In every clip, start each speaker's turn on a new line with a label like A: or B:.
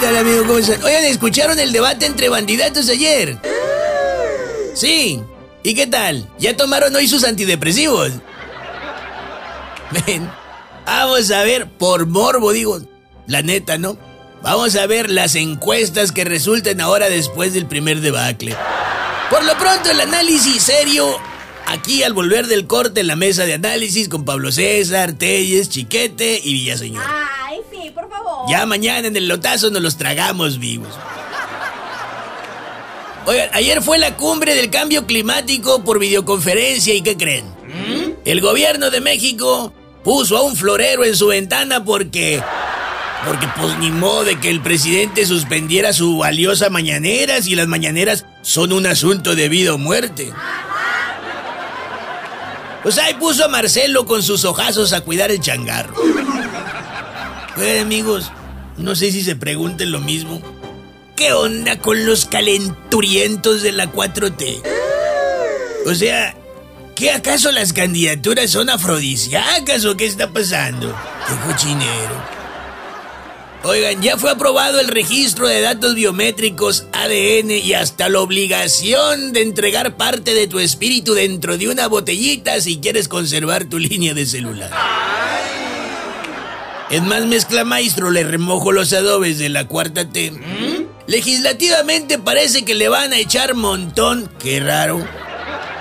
A: tal, amigo? ¿Cómo están? Oigan, ¿escucharon el debate entre bandidatos ayer? Sí. ¿Y qué tal? ¿Ya tomaron hoy sus antidepresivos? Ven, vamos a ver, por morbo, digo, la neta, ¿no? Vamos a ver las encuestas que resulten ahora después del primer debacle. Por lo pronto, el análisis serio aquí al volver del corte en la mesa de análisis con Pablo César, Telles, Chiquete y Villaseñor. Ya mañana en el lotazo nos los tragamos vivos. Oigan, ayer fue la cumbre del cambio climático por videoconferencia y ¿qué creen? El gobierno de México puso a un florero en su ventana porque... Porque pues ni modo de que el presidente suspendiera su valiosa mañanera si las mañaneras son un asunto de vida o muerte. Pues ahí puso a Marcelo con sus ojazos a cuidar el changarro. Pues amigos, no sé si se pregunten lo mismo. ¿Qué onda con los calenturientos de la 4T? O sea, ¿qué acaso las candidaturas son afrodisíacas o qué está pasando? Qué cochinero. Oigan, ya fue aprobado el registro de datos biométricos, ADN y hasta la obligación de entregar parte de tu espíritu dentro de una botellita si quieres conservar tu línea de celular. Es más, mezcla maestro, le remojo los adobes de la cuarta T. Legislativamente parece que le van a echar montón, qué raro.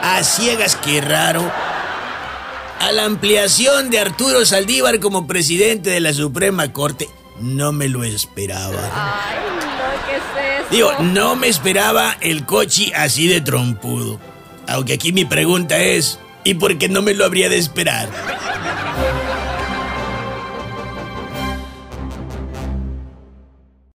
A: A ciegas, qué raro. A la ampliación de Arturo Saldívar como presidente de la Suprema Corte. No me lo esperaba.
B: Ay, no, ¿qué es eso?
A: Digo, no me esperaba el coche así de trompudo. Aunque aquí mi pregunta es, ¿y por qué no me lo habría de esperar?